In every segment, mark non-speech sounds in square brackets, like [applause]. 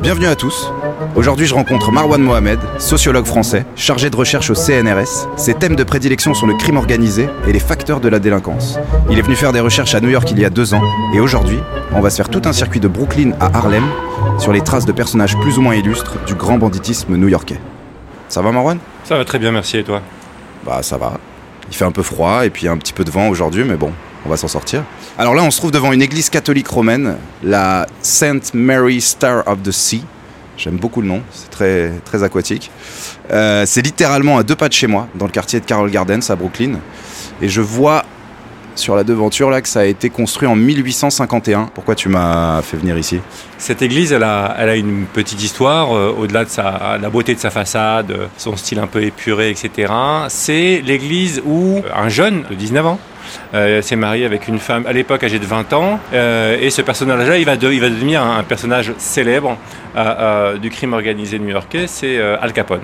Bienvenue à tous. Aujourd'hui, je rencontre Marwan Mohamed, sociologue français, chargé de recherche au CNRS. Ses thèmes de prédilection sont le crime organisé et les facteurs de la délinquance. Il est venu faire des recherches à New York il y a deux ans et aujourd'hui, on va se faire tout un circuit de Brooklyn à Harlem sur les traces de personnages plus ou moins illustres du grand banditisme new-yorkais. Ça va Marwan? Ça va très bien, merci et toi? Bah ça va. Il fait un peu froid et puis un petit peu de vent aujourd'hui, mais bon, on va s'en sortir. Alors là, on se trouve devant une église catholique romaine, la Saint Mary Star of the Sea. J'aime beaucoup le nom, c'est très, très aquatique. Euh, c'est littéralement à deux pas de chez moi, dans le quartier de Carroll Gardens à Brooklyn. Et je vois sur la devanture là que ça a été construit en 1851. Pourquoi tu m'as fait venir ici? Cette église, elle a, elle a une petite histoire, euh, au-delà de sa, la beauté de sa façade, euh, son style un peu épuré, etc. C'est l'église où un jeune de 19 ans euh, s'est marié avec une femme à l'époque âgée de 20 ans. euh, et ce personnage-là, il, il va devenir un, personnage célèbre euh, euh, du crime organisé new-yorkais, c'est euh, Al Capone.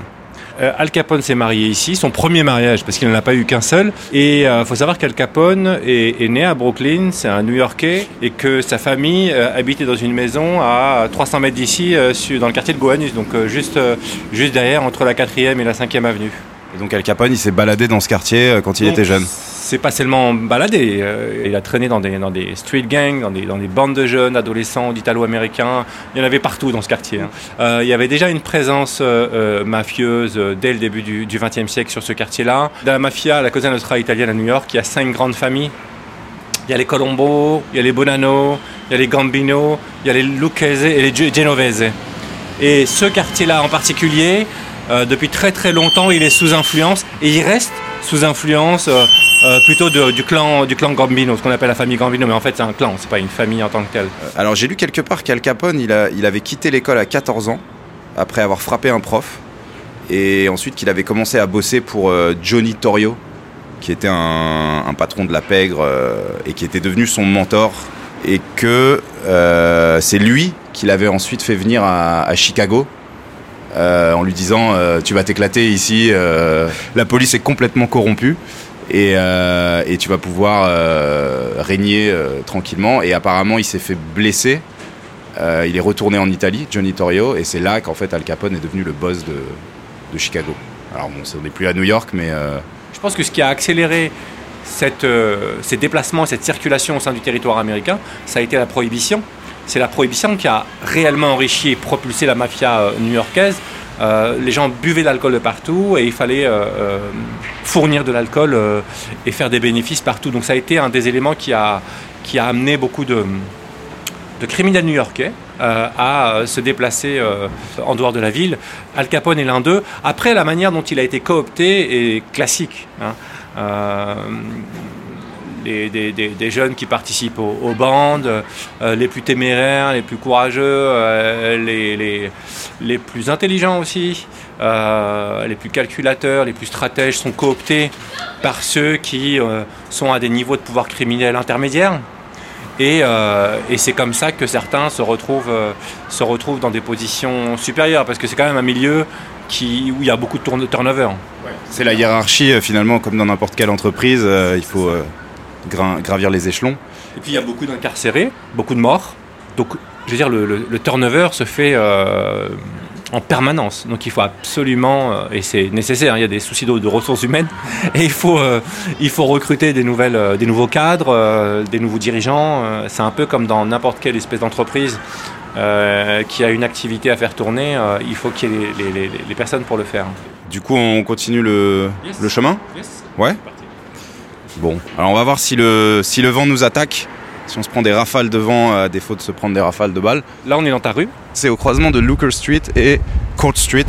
Euh, Al Capone s'est marié ici, son premier mariage, parce qu'il n'en a pas eu qu'un seul. Et il faut savoir qu'Al Capone est, né à Brooklyn, c'est un New-Yorkais, et que sa famille euh, habitait dans une maison à 300 mètres d'ici, euh, dans le quartier de Gowanus, donc euh, juste, euh, juste derrière, entre la 4e et la 5e avenue. Et donc Al Capone, il s'est baladé dans ce quartier euh, quand il Donc, était jeune. C'est pas seulement baladé, euh, il a traîné dans des, dans des street gangs, dans des, dans des bandes de jeunes, adolescents, d'italo-américains, il y en avait partout dans ce quartier. hein. Euh, il y avait déjà une présence euh, mafieuse dès le début du XXe siècle sur ce quartier-là. Dans la mafia, la Cosa Nostra italienne à New York, il y a cinq grandes familles. Il y a les Colombo, il y a les Bonanno, il y a les Gambino, il y a les Lucchese et les Ge- Genovese. Et ce quartier-là en particulier, euh, depuis très très longtemps, il est sous influence et il reste sous influence euh, euh, plutôt du, clan, du clan Gambino, ce qu'on appelle la famille Gambino, mais en fait c'est un clan, c'est pas une famille en tant que telle. Alors j'ai lu quelque part qu'Al Capone, il, avait quitté l'école à 14 ans, après avoir frappé un prof, et ensuite qu'il avait commencé à bosser pour Johnny Torrio, qui était un, patron de la pègre, et qui était devenu son mentor, et que c'est lui qui l'avait ensuite fait venir à Chicago. Euh, en lui disant euh, tu vas t'éclater ici, euh, la police est complètement corrompue et, tu vas pouvoir régner tranquillement. Et apparemment, il s'est fait blesser. Il est retourné en Italie, Johnny Torrio, et c'est là qu'en fait Al Capone est devenu le boss de, Chicago. Alors bon, on n'est plus à New York, mais Je pense que ce qui a accéléré ces déplacements, cette circulation au sein du territoire américain, ça a été la prohibition. C'est la prohibition qui a réellement enrichi et propulsé la mafia euh, new-yorkaise. Euh, les gens buvaient de l'alcool de partout et il fallait euh, fournir de l'alcool et faire des bénéfices partout. Donc ça a été un des éléments qui a, qui a amené beaucoup de, de criminels new-yorkais à se déplacer en dehors de la ville. Al Capone est l'un d'eux. Après, la manière dont il a été coopté est classique. hein. Des, jeunes qui participent aux, bandes, euh, les plus téméraires, les plus courageux, euh, les, les- plus intelligents aussi, euh, les plus calculateurs, les plus stratèges sont cooptés par ceux qui sont à des niveaux de pouvoir criminel intermédiaires. Et, et c'est comme ça que certains se retrouvent, se retrouvent dans des positions supérieures, parce que c'est quand même un milieu qui, où il y a beaucoup de turnover. c'est la hiérarchie finalement, comme dans n'importe quelle entreprise, il faut gravir les échelons. Et puis il y a beaucoup d'incarcérés, beaucoup de morts. Donc, je veux dire, le, le- le turnover se fait euh, en permanence. Donc, il faut absolument, euh, et c'est nécessaire, hein, il y a des soucis de, de ressources humaines, et il faut, euh, il faut recruter des, nouvelles, des nouveaux cadres, euh, des nouveaux dirigeants. C'est un peu comme dans n'importe quelle espèce d'entreprise qui a une activité à faire tourner. il faut qu'il y ait les, les- les- les personnes pour le faire. Du coup, on continue le, Yes. le chemin? Ouais. Bon, alors on va voir si le, si le vent nous attaque, si on se prend des rafales de vent à défaut de se prendre des rafales de balles. Là, on est dans ta rue. C'est au croisement de Looker Street et Court Street,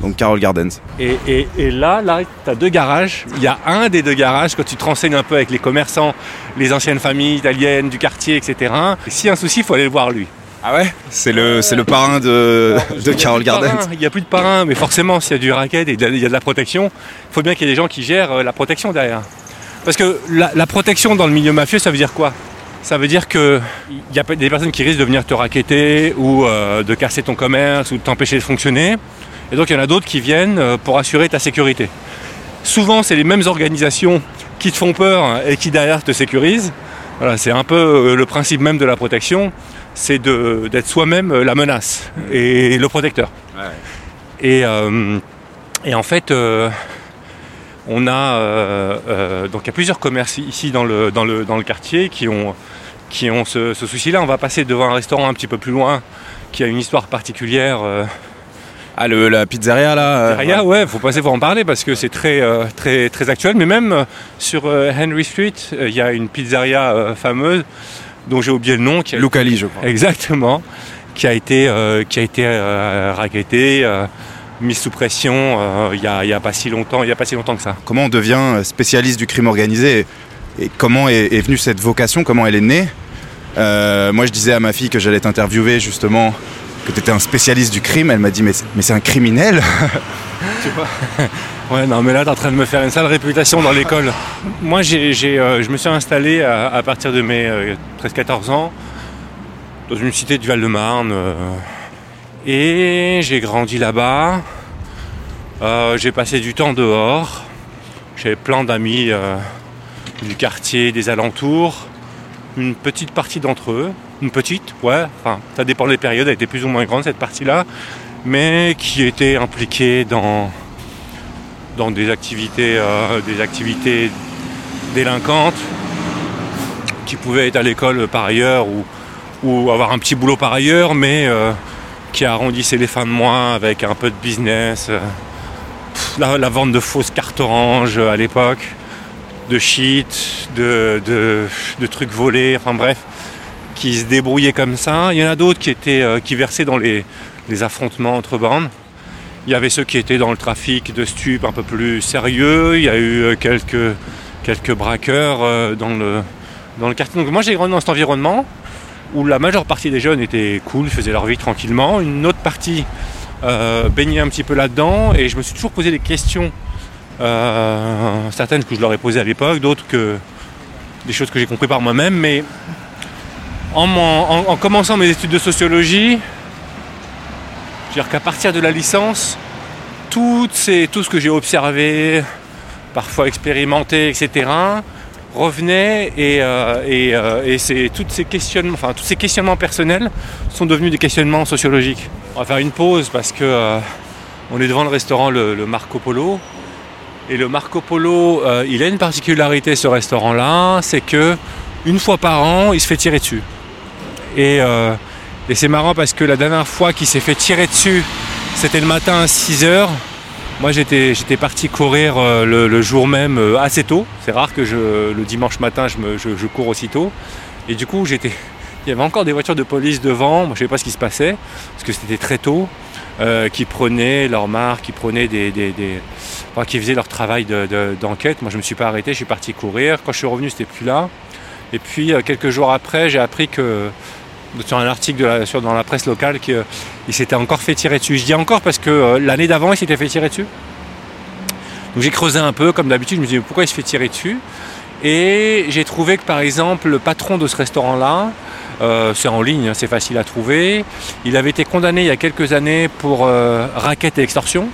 donc Carroll Gardens. Et, et- et là, là tu as deux garages. Il y a un des deux garages, quand tu te renseignes un peu avec les commerçants, les anciennes familles italiennes du quartier, etc. Et s'il y a un souci, il faut aller le voir lui. Ah ouais? C'est le, c'est le parrain de, de de Gardens. Il n'y a plus de parrain, mais forcément, s'il y a du racket et il y a de la protection, il faut bien qu'il y ait des gens qui gèrent euh, la protection derrière. Parce que la, la protection dans le milieu mafieux, ça veut dire quoi? Ça veut dire qu'il y a des personnes qui risquent de venir te racketter ou euh, de casser ton commerce ou de t'empêcher de fonctionner. Et donc il y en a d'autres qui viennent euh, pour assurer ta sécurité. souvent c'est les mêmes organisations qui te font peur et qui derrière te sécurisent. Voilà, c'est un peu euh, le principe même de la protection, c'est d'être soi-même la menace et le protecteur. Et, euh, et, en fait, on a donc il y a plusieurs commerces ici dans le, dans le, dans le quartier qui ont, qui ont ce, ce souci-là. On va passer devant un restaurant un petit peu plus loin qui a une histoire particulière. Ah, le, la pizzeria là Pizzeria, ouais. ouais, faut passer pour en parler parce que c'est très, euh, très, très actuel. Mais même euh, sur euh, Henry Street, il y a une pizzeria fameuse dont j'ai oublié le nom. Qui a, Lucali, je crois. Exactement. Qui a été, qui a été raquettée, mise sous pression il n'y a, y a, pas si longtemps, il y a pas si longtemps que ça. Comment on devient spécialiste du crime organisé et comment est, est venue cette vocation Comment elle est née? Moi, je disais à ma fille que j'allais t'interviewer justement que tu étais un spécialiste du crime. Elle m'a dit, mais, mais c'est un criminel [laughs] Tu vois? [laughs] Ouais, non, mais là, tu es en train de me faire une sale réputation dans l'école. Moi, j'ai, euh, je me suis installé à, partir de mes 13-14 euh, ans dans une cité du Val-de-Marne. Euh, et j'ai grandi là-bas. j'ai passé du temps dehors. J'avais plein d'amis du quartier, des alentours. Une petite partie d'entre eux une petite, ouais, enfin, ça dépend des périodes, elle était plus ou moins grande cette partie-là, mais qui était impliquée dans, dans des activités, euh, des activités délinquantes, qui pouvaient être à l'école par ailleurs ou, ou, avoir un petit boulot par ailleurs, mais euh, qui arrondissaient les fins de mois avec un peu de business, euh, la, vente de fausses cartes orange à l'époque, de shit, de, trucs volés, enfin bref qui se débrouillaient comme ça. Il y en a d'autres qui étaient euh, qui versaient dans les, affrontements entre bandes. Il y avait ceux qui étaient dans le trafic de stupes un peu plus sérieux. Il y a eu euh, quelques, braqueurs euh, dans, le, dans le quartier. Donc moi j'ai grandi dans cet environnement où la majeure partie des jeunes étaient cool, faisaient leur vie tranquillement. Une autre partie baignait un petit peu là-dedans et je me suis toujours posé des questions. certaines que je leur ai posées à l'époque, d'autres que des choses que j'ai compris par moi-même, mais en, commençant mes études de sociologie, je veux dire qu'à partir de la licence, tout, tout ce que j'ai observé, parfois expérimenté, etc., revenait et, euh, euh, et, toutes ces questionnements, enfin, tous ces questionnements personnels sont devenus des questionnements sociologiques. On va faire une pause parce que euh, on est devant le restaurant le, Marco Polo. Et le Marco Polo, il a une particularité ce restaurant-là, c'est que une fois par an, il se fait tirer dessus. Euh, et, c'est marrant parce que la dernière fois qu'il s'est fait tirer dessus, c'était le matin à 6h. Moi j'étais, parti courir euh, le, jour même euh, assez tôt. C'est rare que je, le dimanche matin je, me, je, cours aussitôt. Et du coup. [laughs] Il y avait encore des voitures de police devant, moi je ne savais pas ce qui se passait, parce que c'était très tôt, qui prenaient leur marque, qui prenaient des. qui faisaient leur travail d'enquête. moi je ne me suis pas arrêté, je suis parti courir. Quand je suis revenu, c'était plus là. Et puis quelques jours après, j'ai appris que sur un article dans la presse locale qu'il s'était encore fait tirer dessus. Je dis encore parce que euh, l'année d'avant, il s'était fait tirer dessus. Donc j'ai creusé un peu, comme d'habitude, je me disais pourquoi il se fait tirer dessus? Et j'ai trouvé que par exemple, le patron de ce restaurant-là, euh, c'est en ligne, hein, c'est facile à trouver, il avait été condamné il y a quelques années pour euh, raquette et extorsion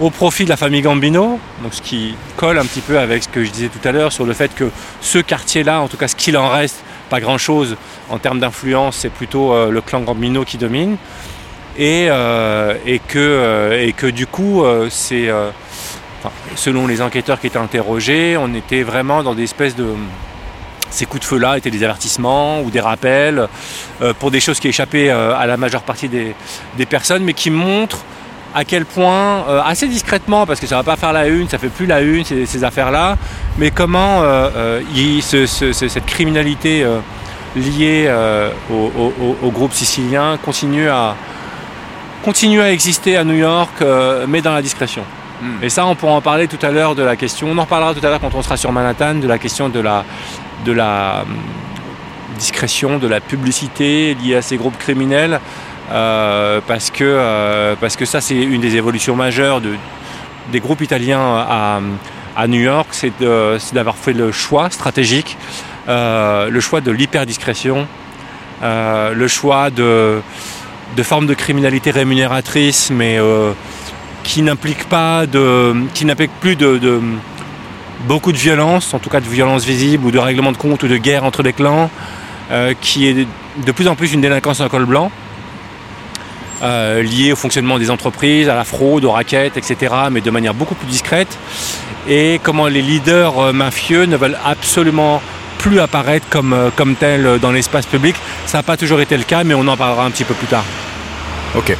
au profit de la famille Gambino, donc ce qui colle un petit peu avec ce que je disais tout à l'heure sur le fait que ce quartier-là, en tout cas ce qu'il en reste, pas grand-chose en termes d'influence, c'est plutôt euh, le clan Gambino qui domine. Et, euh, que, euh, et que du coup, c'est, selon les enquêteurs qui étaient interrogés, on était vraiment dans des espèces de... Ces coups de feu-là étaient des avertissements ou des rappels pour des choses qui échappaient à la majeure partie des, personnes, mais qui montrent à quel point, assez discrètement, parce que ça ne va pas faire la une, ça fait plus la une, ces, affaires-là, mais comment cette criminalité lié euh, au, groupe sicilien continue à, continue à exister à New York, euh, mais dans la discrétion. Hmm. Et ça, on pourra en parler tout à l'heure de la question, on en reparlera tout à l'heure quand on sera sur Manhattan, de la question de la, de la hum, discrétion, de la publicité liée à ces groupes criminels, euh, parce, que, parce que ça, c'est une des évolutions majeures de, des groupes italiens à, New York, c'est d'avoir fait le choix stratégique euh, le choix de l'hyperdiscrétion, euh, le choix de, formes de criminalité rémunératrice, mais euh, qui n'implique pas de, qui n'implique plus de, beaucoup de violence, en tout cas de violence visible ou de règlement de compte ou de guerre entre des clans, euh, qui est de plus en plus une délinquance en col blanc. Euh, liée au fonctionnement des entreprises, à la fraude, aux raquettes, etc., mais de manière beaucoup plus discrète, et comment les leaders euh, mafieux ne veulent absolument plus apparaître comme, euh, comme tels dans l'espace public. Ça n'a pas toujours été le cas, mais on en parlera un petit peu plus tard. Ok.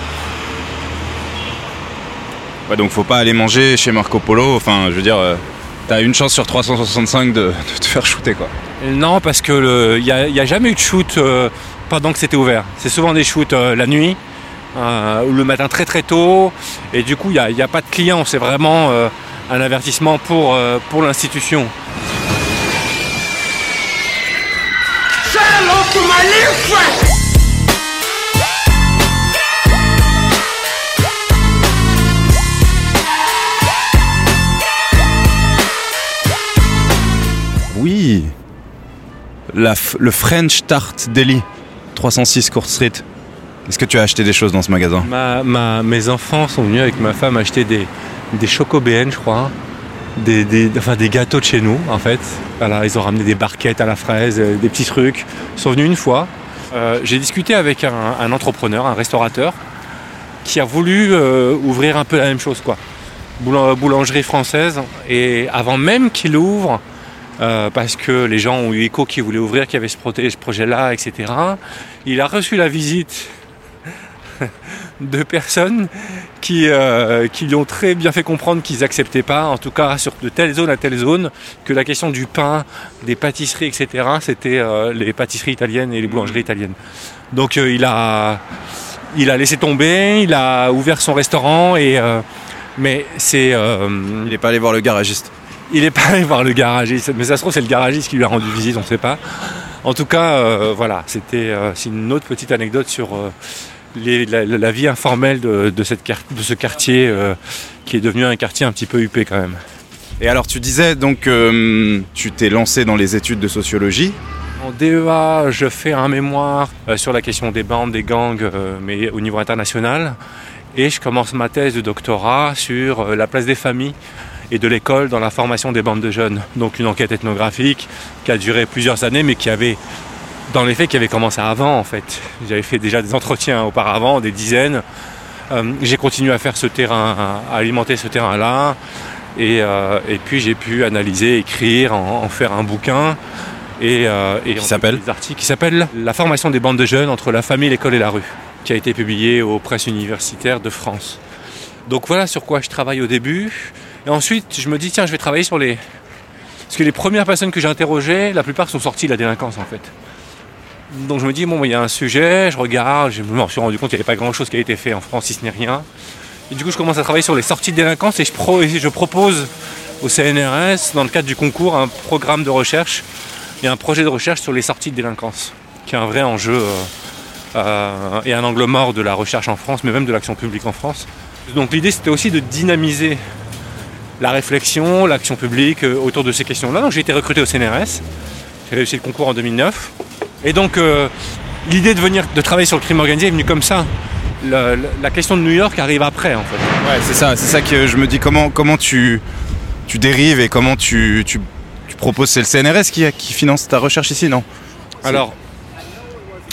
Ouais, donc faut pas aller manger chez Marco Polo, enfin je veux dire, euh, t'as une chance sur 365 de, de te faire shooter quoi. Non, parce que il n'y a, y a jamais eu de shoot euh, pendant que c'était ouvert. C'est souvent des shoots euh, la nuit euh, le matin très très tôt. Et du coup, il n'y a, pas de clients. C'est vraiment euh, un avertissement pour, euh, pour l'institution. Oui. La le French Tart Deli, 306 Court Street. Est-ce que tu as acheté des choses dans ce magasin? Ma, ma- mes enfants sont venus avec ma femme acheter des, des chocobéennes, je crois. Des, des- enfin, des gâteaux de chez nous, en fait. Voilà, ils ont ramené des barquettes à la fraise, euh, des petits trucs. Ils sont venus une fois. Euh, J'ai discuté avec un, entrepreneur, un restaurateur, qui a voulu euh, ouvrir un peu la même chose, quoi. Boulan- Boulangerie française. Et avant même qu'il ouvre, parce que les gens ont eu écho qui voulaient ouvrir, qu'il y avait ce projet-là, etc. Il a reçu la visite [laughs] de personnes qui, euh, qui lui ont très bien fait comprendre qu'ils n'acceptaient pas, en tout cas sur de telle zone à telle zone, que la question du pain, des pâtisseries, etc., c'était euh, les pâtisseries italiennes et les boulangeries italiennes. Donc euh, il, a, il a laissé tomber, il a ouvert son restaurant, et, mais c'est... Il n'est pas allé voir le garagiste. il est pas allé voir le garagiste, mais ça se trouve c'est le garagiste qui lui a rendu visite, on ne sait pas. En tout cas, voilà, c'était c'est une autre petite anecdote sur les- la, la vie informelle de, de cette de ce quartier euh, qui est devenu un quartier un petit peu huppé quand même. Et alors tu disais donc euh, tu t'es lancé dans les études de sociologie. En DEA, je fais un mémoire euh, sur la question des bandes, des gangs, mais au niveau international. Et je commence ma thèse de doctorat sur la place des familles et de l'école dans la formation des bandes de jeunes. Donc une enquête ethnographique qui a duré plusieurs années, mais qui avait, dans les faits, qui avait commencé avant en fait. J'avais fait déjà des entretiens auparavant, des dizaines. Euh, j'ai continué à faire ce terrain, à alimenter ce terrain-là. Et, euh, et puis j'ai pu analyser, écrire, en, en faire un bouquin. Et, euh, et Qui s'appelle des articles qui s'appelle La formation des bandes de jeunes entre la famille, l'école et la rue, qui a été publié aux presses universitaires de France. Donc voilà sur quoi je travaille au début. Et ensuite, je me dis, tiens, je vais travailler sur les. Parce que les premières personnes que j'ai interrogées, la plupart sont sorties de la délinquance en fait. Donc je me dis, bon, il y a un sujet, je regarde, je me suis rendu compte qu'il n'y avait pas grand chose qui a été fait en France, si ce n'est rien. Et du coup, je commence à travailler sur les sorties de délinquance et je, pro- et je propose au CNRS, dans le cadre du concours, un programme de recherche et un projet de recherche sur les sorties de délinquance, qui est un vrai enjeu euh, euh, et un angle mort de la recherche en France, mais même de l'action publique en France. Donc l'idée, c'était aussi de dynamiser la réflexion, l'action publique euh, autour de ces questions-là. Donc j'ai été recruté au CNRS, j'ai réussi le concours en 2009. Et donc euh, l'idée de venir, de travailler sur le crime organisé est venue comme ça. La, question de New York arrive après en fait. Ouais, c'est ça, c'est ça que je me dis comment comment tu tu dérives et comment tu, tu, tu proposes. C'est le CNRS qui, qui finance ta recherche ici, non? Alors,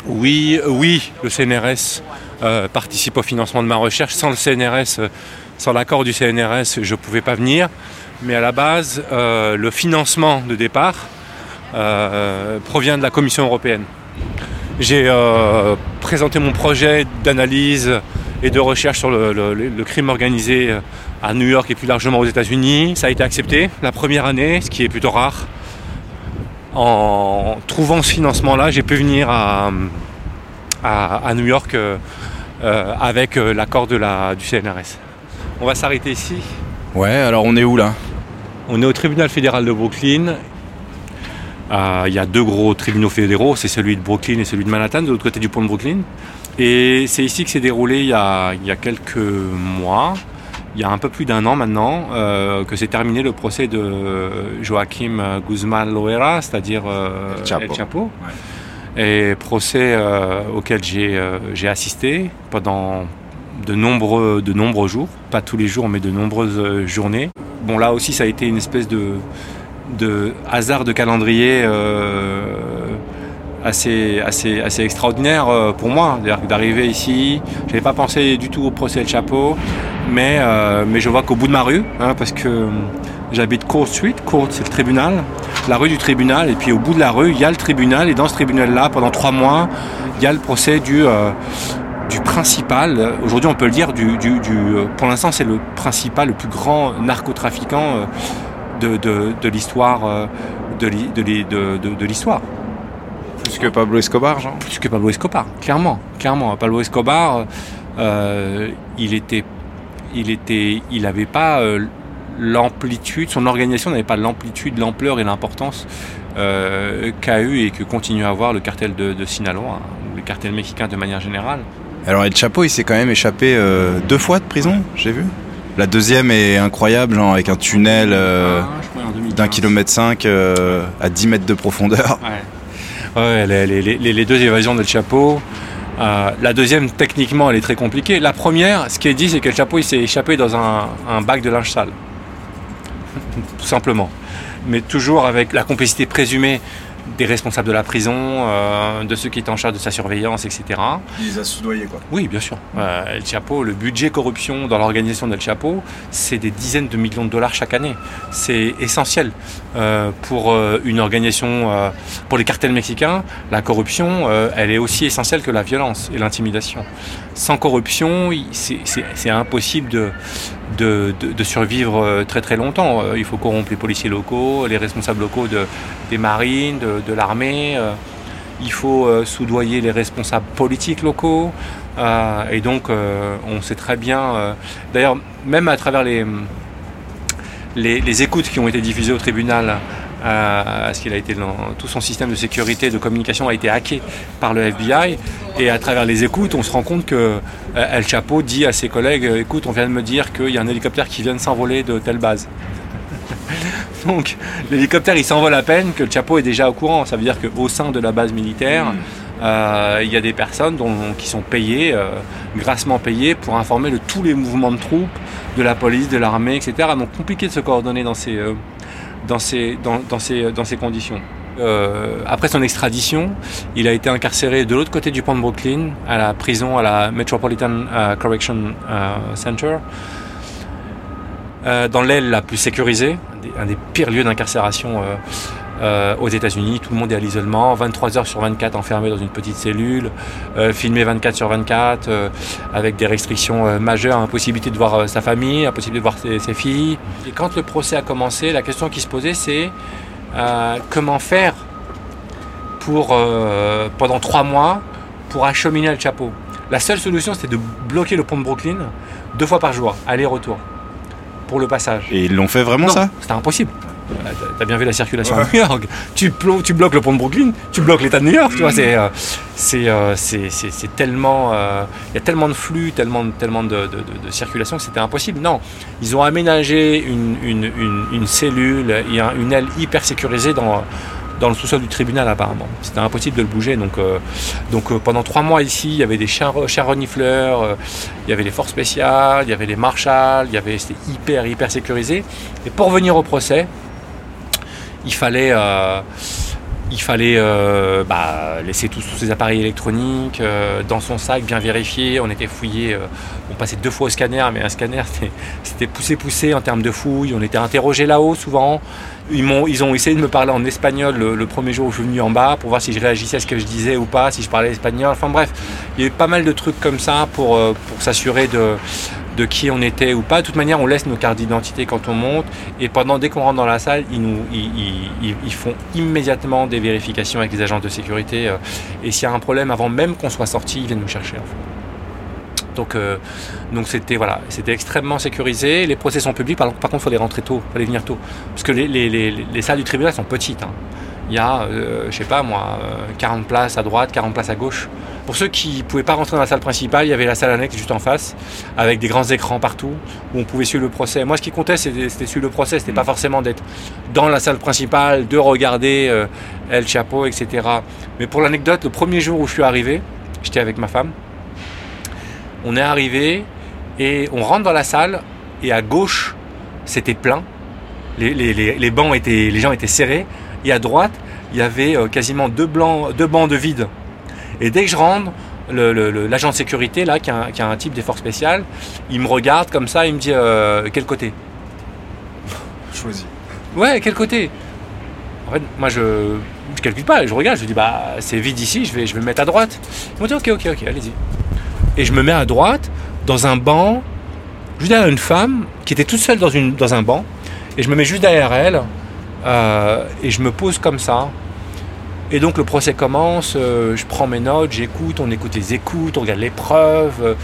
oui, oui, le CNRS euh, participe au financement de ma recherche. Sans le CNRS, euh, sans l'accord du CNRS, je ne pouvais pas venir. Mais à la base, euh, le financement de départ provient de la Commission européenne. J'ai euh, présenté mon projet d'analyse et de recherche sur le, le- le crime organisé euh, à New York et plus largement aux États-Unis. Ça a été accepté la première année, ce qui est plutôt rare. En trouvant ce financement-là, j'ai pu venir à, à- à New York euh, euh, avec euh, l'accord de la, du CNRS. On va s'arrêter ici. Ouais, alors on est où là? On est au tribunal fédéral de Brooklyn. Euh, Il y a deux gros tribunaux fédéraux, c'est celui de Brooklyn et celui de Manhattan, de l'autre côté du pont de Brooklyn. Et c'est ici que s'est déroulé il y, a, il y a quelques mois, il y a un peu plus d'un an maintenant, euh, que s'est terminé le procès de Joaquim Guzman Loera, c'est-à-dire euh, El Chapo. El Chapo. Et procès euh, auquel j'ai j'ai assisté pendant de nombreux, de nombreux jours, pas tous les jours, mais de nombreuses journées. Bon, là aussi, ça a été une espèce de, de hasard de calendrier assez, assez, extraordinaire euh, pour moi. D'arriver ici, je n'avais pas pensé du tout au procès de Chapeau, mais, euh, je vois qu'au bout de ma rue, hein, parce que euh, j'habite Court Street, Court c'est le tribunal, la rue du tribunal, et puis au bout de la rue, il y a le tribunal, et dans ce tribunal-là, pendant trois mois, il y a le procès du, principal, aujourd'hui on peut le dire, pour l'instant c'est le principal, le plus grand narcotrafiquant de, de, de l'histoire de, de, de l'histoire. Plus que Pablo Escobar, genre Plus que Pablo Escobar, clairement. Clairement. Pablo Escobar, euh, il était. Il était. Il n'avait pas euh, l'amplitude, son organisation n'avait pas l'amplitude, l'ampleur et l'importance euh, qu'a eu et que continue à avoir le cartel de, Sinaloa, le cartel mexicain de manière générale. Alors El Chapo, il s'est quand même échappé deux fois de prison, j'ai vu. La deuxième est incroyable, genre avec un tunnel ah, d'un kilomètre cinq à 10 mètres de profondeur. Ouais les, deux évasions del Chapeau. Euh, la deuxième, techniquement, elle est très compliquée. La première, ce qui est dit, c'est que le Chapeau il s'est échappé dans un, un bac de linge sale. [laughs] Tout simplement. Mais toujours avec la complicité présumée des responsables de la prison, euh, de ceux qui étaient en charge de sa surveillance, etc. Il les a soudoyés, quoi. Oui, bien sûr. Euh, El Chapo, le budget corruption dans l'organisation d'El Chapo, c'est des dizaines de millions de dollars chaque année. C'est essentiel euh, pour une organisation, pour les cartels mexicains. La corruption, elle est aussi essentielle que la violence et l'intimidation. Sans corruption, c'est impossible de, de, survivre très très longtemps. Il faut corrompre les policiers locaux, les responsables locaux de, des marines, de, l'armée. Euh, il faut euh, soudoyer les responsables politiques locaux. Euh, et donc, on sait très bien, d'ailleurs, même à travers les, les, écoutes qui ont été diffusées au tribunal, parce qu'il a été dans, tout son système de sécurité, de communication a été hacké par le FBI. Et à travers les écoutes, on se rend compte que El Chapo dit à ses collègues "Écoute, on vient de me dire qu'il y a un hélicoptère qui vient de s'envoler de telle base." [laughs] Donc l'hélicoptère il s'envole à peine que le Chapeau est déjà au courant. Ça veut dire qu'au sein de la base militaire, mm. Euh, il y a des personnes qui sont payées, euh, grassement payées, pour informer de tous les mouvements de troupes, de la police, de l'armée, etc. Donc compliqué de se coordonner dans ces, euh, dans ces, dans, ces, dans ces conditions. après son extradition, il a été incarcéré de l'autre côté du pont de Brooklyn, à la prison, à la Metropolitan Correction Center. Euh, dans l'aile la plus sécurisée, un des pires lieux d'incarcération euh, euh, aux États-Unis. Tout le monde est à l'isolement, 23 heures sur 24 enfermé dans une petite cellule, filmé 24 sur 24, avec des restrictions majeures, impossibilité de voir sa famille, impossibilité de voir ses, ses, filles. Et quand le procès a commencé, la question qui se posait, c'est comment faire pour, pendant trois mois pour acheminer le chapeau? La seule solution, c'était de bloquer le pont de Brooklyn deux fois par jour, aller-retour pour le passage. Et ils l'ont fait vraiment ça? C'était impossible. Euh, t'as bien vu la circulation à New York. Tu, tu bloques le pont de Brooklyn, tu bloques l'État de New York. Tu vois, c'est, euh, euh, c'est, c'est, tellement, il y a tellement de flux, tellement, tellement de, de, circulation que c'était impossible. Non, ils ont aménagé une, une, une, une cellule, une aile hyper sécurisée dans dans le sous-sol du tribunal apparemment. C'était impossible de le bouger. Donc, euh, donc euh, pendant trois mois ici, il y avait des chiens, renifleurs, euh, il y avait les forces spéciales, il y avait les marshals, il y avait c'était hyper hyper sécurisé. Et pour venir au procès, il fallait il fallait bah, laisser tous, ces appareils électroniques dans son sac, bien vérifier. On était fouillé, on passait deux fois au scanner, mais un scanner [laughs] c'était poussé poussé en termes de fouilles. On était interrogé là-haut souvent. Ils, ont, ils ont essayé de me parler en espagnol le, premier jour où je suis venu en bas pour voir si je réagissais à ce que je disais ou pas, si je parlais espagnol. Enfin bref, il y a eu pas mal de trucs comme ça pour, euh, pour s'assurer de, de qui on était ou pas. De toute manière, on laisse nos cartes d'identité quand on monte. Et pendant, dès qu'on rentre dans la salle, ils, nous, ils, ils, font immédiatement des vérifications avec les agents de sécurité. Euh, et s'il y a un problème, avant même qu'on soit sorti, ils viennent nous chercher. Donc, euh, donc c'était voilà, c'était extrêmement sécurisé. Les procès sont publics. Par, contre, il fallait rentrer tôt, il fallait venir tôt, parce que les, salles du tribunal sont petites. Hein. Il y a, euh, je sais pas moi, 40 euh, places à droite, 40 places à gauche. Pour ceux qui ne pouvaient pas rentrer dans la salle principale, il y avait la salle annexe juste en face, avec des grands écrans partout, où on pouvait suivre le procès. Moi, ce qui comptait, c'était suivre le procès, c'était pas forcément d'être dans la salle principale, de regarder El Chapeau, etc. Mais pour l'anecdote, le premier jour où je suis arrivé, j'étais avec ma femme, on est arrivé Et on rentre dans la salle, et à gauche, c'était plein. Les, les- les- les bancs étaient, les gens étaient serrés. Et à droite, il y avait euh, quasiment deux, blancs, deux bancs de vide. Et dès que je rentre, l'agent de sécurité, là, qui est un, qui est un type des forces spéciales, il me regarde comme ça, il me dit euh, quel côté? [laughs] Choisi. Ouais, quel côté? En fait, moi je je calcule pas, je regarde, je dis bah c'est vide ici, je vais, je vais me mettre à droite. Ils m'ont dit ok, ok, ok, allez-y. Et je me mets à droite, dans un banc, juste derrière une femme qui était toute seule dans, une, dans un banc, et je me mets juste derrière elle, euh, et je me pose comme ça. Et donc le procès commence, euh, je prends mes notes, j'écoute, on écoute les écoutes, on regarde les preuves,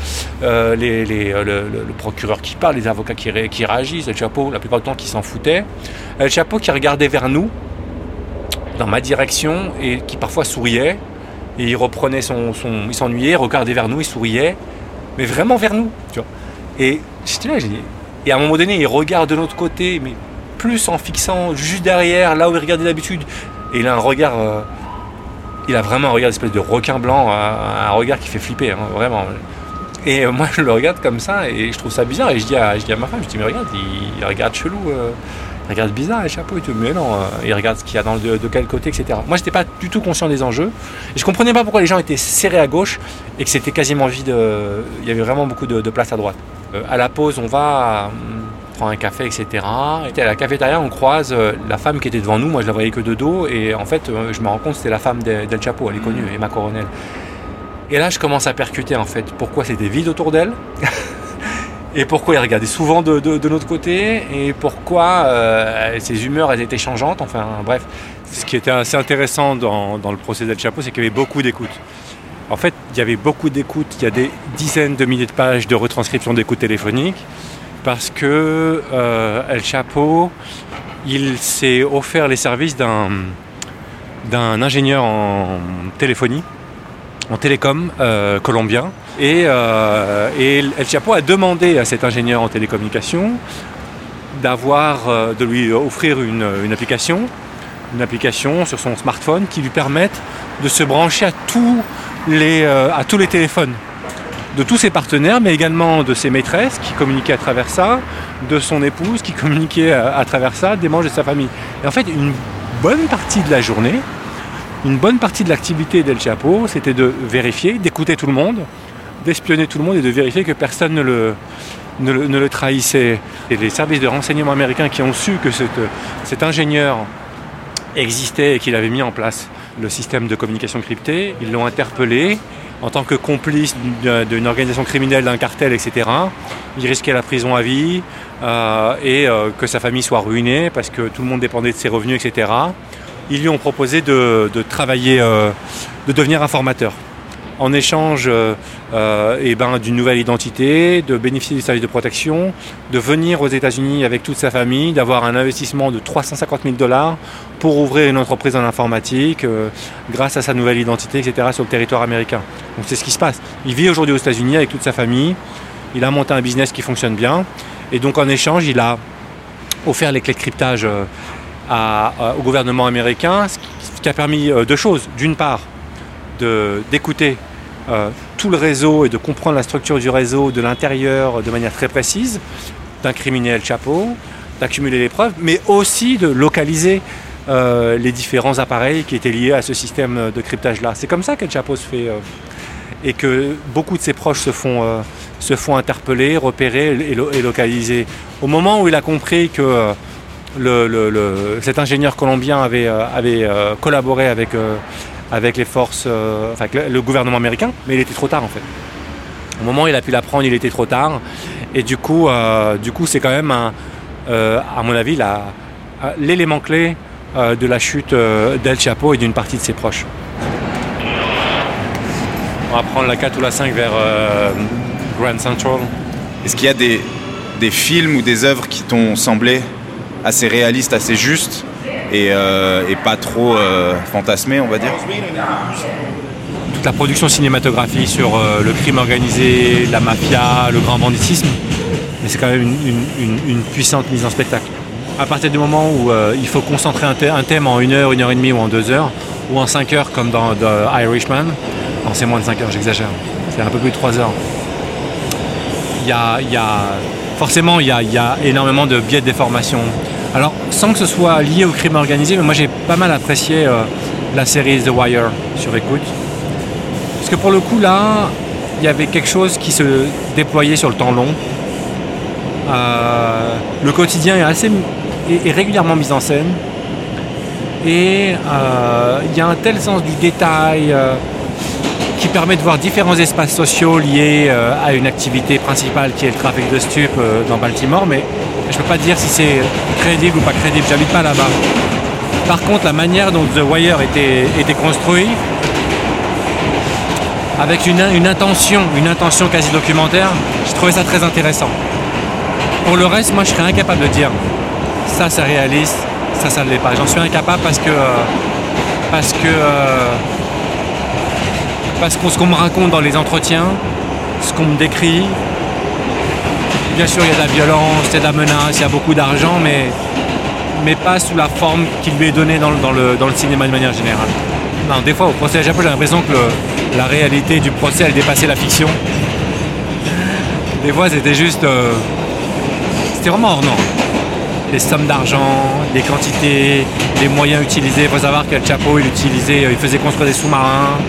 euh, les, euh, le, procureur qui parle, les avocats qui, ré- qui réagissent, le chapeau, la plupart du temps qui s'en foutaient. Euh, Le chapeau qui regardait vers nous, dans ma direction, et qui parfois souriait. Et il reprenait son. il s'ennuyait, regardait vers nous, il souriait. Mais vraiment vers nous. Tu vois. Et j'étais là, j'ai. Et à un moment donné, il regarde de l'autre côté, mais plus en fixant juste derrière, là où il regardait d'habitude. Et il a un regard. euh, il a vraiment un regard d'espèce de requin blanc, un, regard qui fait flipper, hein, vraiment. Et euh, [laughs] moi, je le regarde comme ça et je trouve ça bizarre. Et je dis à, ma femme, je dis, mais regarde, il, regarde chelou. euh, il regarde bizarre les chapeaux et tout. Mais non, il regarde ce qu'il y a dans le, de, quel côté, etc. Moi, j'étais pas du tout conscient des enjeux. Et je comprenais pas pourquoi les gens étaient serrés à gauche et que c'était quasiment vide. il y avait vraiment beaucoup de, de place à droite. À la pause, on va prendre un café, etc. Et à la cafétéria, on croise euh, la femme qui était devant nous. Moi, je la voyais que de dos. Et en fait, euh, je me rends compte que c'était la femme d'El Chapo. Elle est connue, Emma Coronel. Et là, je commence à percuter en fait pourquoi c'était vide autour d'elle. [laughs] Et pourquoi il regardait souvent de, de- de notre côté et pourquoi euh, ses humeurs elles étaient changeantes. Enfin bref, Ce qui était assez intéressant dans, dans le procès d'El Chapo, c'est qu'il y avait beaucoup d'écoutes. En fait, il y avait beaucoup d'écoutes, il y a des dizaines de milliers de pages de retranscriptions d'écoutes téléphoniques, parce que euh, El Chapo, il s'est offert les services d'un d'un ingénieur en téléphonie, en télécom euh, colombien. Et, euh, El Chapo a demandé à cet ingénieur en télécommunication d'avoir, de lui offrir une, une application une application sur son smartphone qui lui permette de se brancher à tous les, à tous les téléphones de tous ses partenaires, mais également de ses maîtresses qui communiquaient à travers ça, de son épouse qui communiquait à, à travers ça, des membres de sa famille. Et en fait, une bonne partie de la journée, une bonne partie de l'activité d'El Chapo, c'était de vérifier, d'écouter tout le monde, d'espionner tout le monde et de vérifier que personne ne le, ne le, trahissait. Et les services de renseignement américains qui ont su que cet ingénieur existait et qu'il avait mis en place le système de communication cryptée. Ils l'ont interpellé en tant que complice d'une organisation criminelle, d'un cartel, etc. Il risquait la prison à vie euh, et euh, que sa famille soit ruinée parce que tout le monde dépendait de ses revenus, etc. Ils lui ont proposé de, de travailler, euh, de devenir informateur en échange euh, euh, eh ben, d'une nouvelle identité, de bénéficier du service de protection, de venir aux États-Unis avec toute sa famille, d'avoir un investissement de 350 000 dollars pour ouvrir une entreprise en informatique euh, grâce à sa nouvelle identité, etc. sur le territoire américain. Donc c'est ce qui se passe. Il vit aujourd'hui aux États-Unis avec toute sa famille. Il a monté un business qui fonctionne bien. Et donc en échange, il a offert les clés de cryptage au gouvernement américain, ce qui, a permis deux choses. D'une part, d'écouter euh, tout le réseau et de comprendre la structure du réseau de l'intérieur de manière très précise, d'incriminer El Chapo, d'accumuler les preuves, mais aussi de localiser euh, les différents appareils qui étaient liés à ce système de cryptage-là. C'est comme ça qu'El Chapo se fait. euh, et que beaucoup de ses proches se font, se font interpeller, repérer et, lo- et localiser. Au moment où il a compris que le- le- le- cet ingénieur colombien avait, avait collaboré avec, avec les forces, euh, enfin, le, gouvernement américain, mais il était trop tard en fait. Au moment où il a pu l'apprendre, il était trop tard. Et du coup, euh, c'est quand même, un, euh, à mon avis, l'élément clé de la chute d'El Chapo et d'une partie de ses proches. On va prendre la 4 ou la 5 vers Grand Central. Est-ce qu'il y a des films ou des œuvres qui t'ont semblé assez réalistes, assez justes et, euh, et pas trop euh, fantasmées, on va dire toute la production cinématographique sur euh, le crime organisé, la mafia, le grand banditisme. Mais c'est quand même une, puissante mise en spectacle. À partir du moment où il faut concentrer un thème en une heure, une heure et demie ou en deux heures, ou en cinq heures comme dans The Irishman, non c'est moins de cinq heures, j'exagère, c'est un peu plus de trois heures. il y a, forcément, il y a, énormément de biais de déformation. Alors, sans que ce soit lié au crime organisé, mais moi j'ai pas mal apprécié euh, la série The Wire sur écoute. Parce que pour le coup, là, il y avait quelque chose qui se déployait sur le temps long. Euh, le quotidien est, assez, régulièrement mis en scène. Et euh, il y a un tel sens du détail qui permet de voir différents espaces sociaux liés à une activité principale qui est le trafic de stupes dans Baltimore. Je ne peux pas dire si c'est crédible ou pas crédible. J'habite pas là-bas. Par contre, la manière dont The Wire était, était construit, avec une, intention, une intention quasi documentaire, je trouvais ça très intéressant. Pour le reste, moi je serais incapable de dire ça c'est réaliste, ça ça ne l'est pas. J'en suis incapable parce que euh, parce que euh, parce que ce qu'on me raconte dans les entretiens, ce qu'on me décrit, bien sûr il y a de la violence, il y a de la menace, il y a beaucoup d'argent, mais mais pas sous la forme qui lui est donnée dans, le, cinéma de manière générale. Des fois au procès à Japon, j'ai l'impression que la réalité du procès, elle dépassait la fiction. Des fois, c'était juste. Euh, c'était vraiment hors norme. Les sommes d'argent, les quantités, les moyens utilisés. Il faut savoir qu'El Chapo, il utilisait, euh, il faisait construire des sous-marins,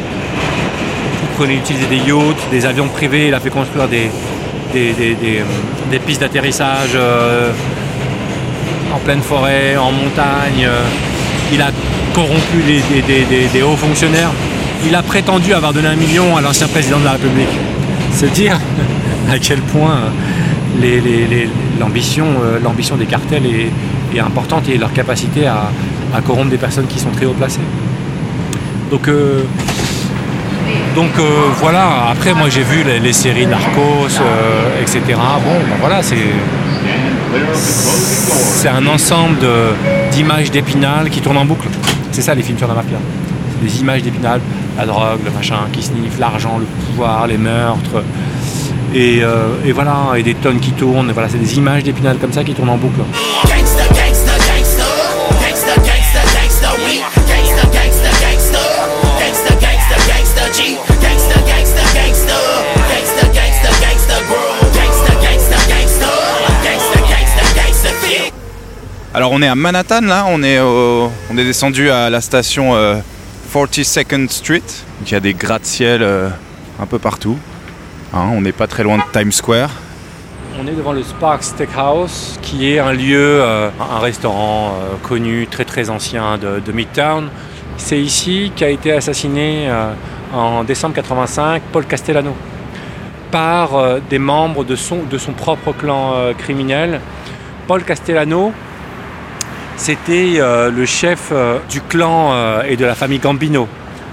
il utiliser des yachts, des avions privés, il a fait construire des, des, euh, pistes d'atterrissage en pleine forêt, en montagne. Euh, il a corrompu des, hauts fonctionnaires. Il a prétendu avoir donné un million à l'ancien président de la République. C'est dire [laughs] à quel point euh, l'ambition des cartels est, importante et leur capacité à, corrompre des personnes qui sont très haut placées. Donc, euh, donc voilà, après moi j'ai vu les, séries Narcos, etc. Bon, ben voilà, c'est c'est un ensemble d'images d'épinal qui tournent en boucle. C'est ça les films sur la mafia. Des images d'épinal, la drogue, le machin qui sniffe, l'argent, le pouvoir, les meurtres. Et, euh, voilà, et des tonnes qui tournent. Voilà, c'est des images d'épinal comme ça qui tournent en boucle. Alors on est à Manhattan là, on est, descendu à la station 42nd euh, Street. Il y a des gratte-ciel euh, un peu partout. Hein, on n'est pas très loin de Times Square. On est devant le Sparks Steakhouse, qui est un lieu, euh, un restaurant connu, très très ancien de, Midtown. C'est ici qu'a été assassiné en décembre 85 Paul Castellano par des membres de son, de son propre clan criminel. Paul Castellano, c'était euh, le chef euh, du clan euh, et de la famille Gambino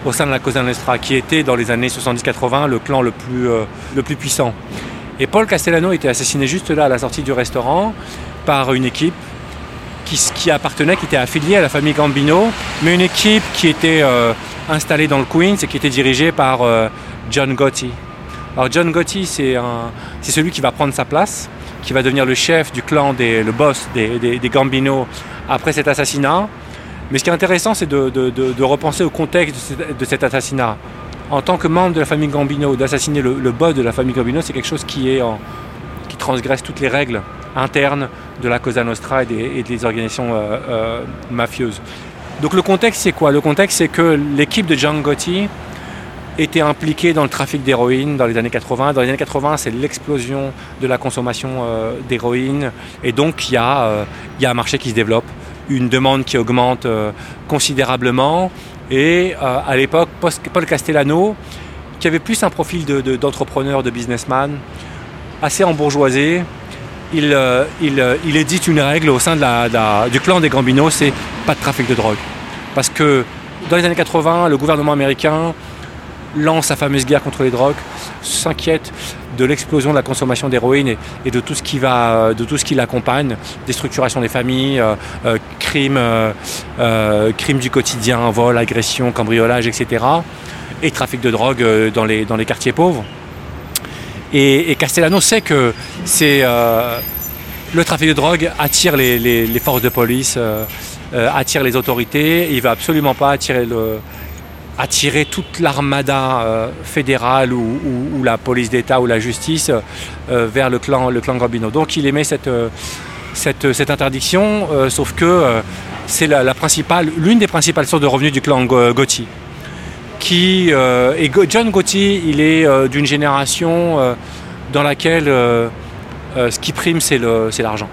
au sein de la Cosa Nostra, qui était dans les années 70-80 le clan le plus, puissant. Et Paul Castellano était assassiné juste là à la sortie du restaurant par une équipe qui, appartenait, qui était affiliée à la famille Gambino, mais une équipe qui était installée dans le Queens et qui était dirigée par John Gotti. Alors John Gotti, c'est celui qui va prendre sa place, qui va devenir le chef du clan, le boss des Gambino après cet assassinat. Mais ce qui est intéressant, c'est de, repenser au contexte de cet assassinat. En tant que membre de la famille Gambino, d'assassiner le, boss de la famille Gambino, c'est quelque chose qui, est qui transgresse toutes les règles internes de la Cosa Nostra et des, organisations euh, euh, mafieuses. Donc le contexte, c'est quoi? Le contexte, c'est que l'équipe de John Gotti était impliquée dans le trafic d'héroïne dans les années 80. Dans les années 80, c'est l'explosion de la consommation euh, d'héroïne. Et donc, il y, a, un marché qui se développe une demande qui augmente euh, considérablement. Et euh, à l'époque, Paul Castellano, qui avait plus un profil d'entrepreneur, de, businessman, assez embourgeoisé, il, euh, édite une règle au sein du clan des Gambino, c'est pas de trafic de drogue. Parce que dans les années 80, le gouvernement américain lance sa fameuse guerre contre les drogues, s'inquiète de l'explosion de la consommation d'héroïne et, de tout ce qui va, de tout ce qui l'accompagne, déstructuration des familles, euh, euh, crimes, euh, du quotidien, vol, agression, cambriolage, etc. Et trafic de drogue dans les, quartiers pauvres. Et, Castellano sait que c'est le trafic de drogue attire les, forces de police, attire les autorités. Il ne va absolument pas attirer le, attirer toute l'armada fédérale ou, la police d'État ou la justice vers le clan, le clan Gambino. Donc il émet cette, cette, interdiction, sauf que c'est la, principale, l'une des principales sources de revenus du clan Gotti. Qui, et John Gotti, il est d'une génération dans laquelle ce qui prime, c'est l'argent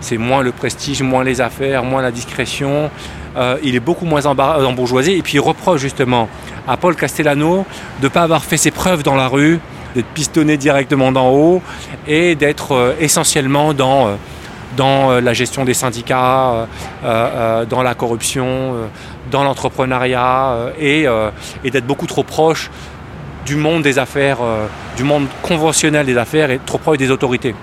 c'est moins le prestige, moins les affaires, moins la discrétion. Euh, il est beaucoup moins embourgeoisé et puis il reproche justement à Paul Castellano de ne pas avoir fait ses preuves dans la rue, d'être pistonné directement d'en haut et d'être euh, essentiellement dans, euh, la gestion des syndicats, dans la corruption, dans l'entrepreneuriat et d'être beaucoup trop proche du monde des affaires, du monde conventionnel des affaires et trop proche des autorités.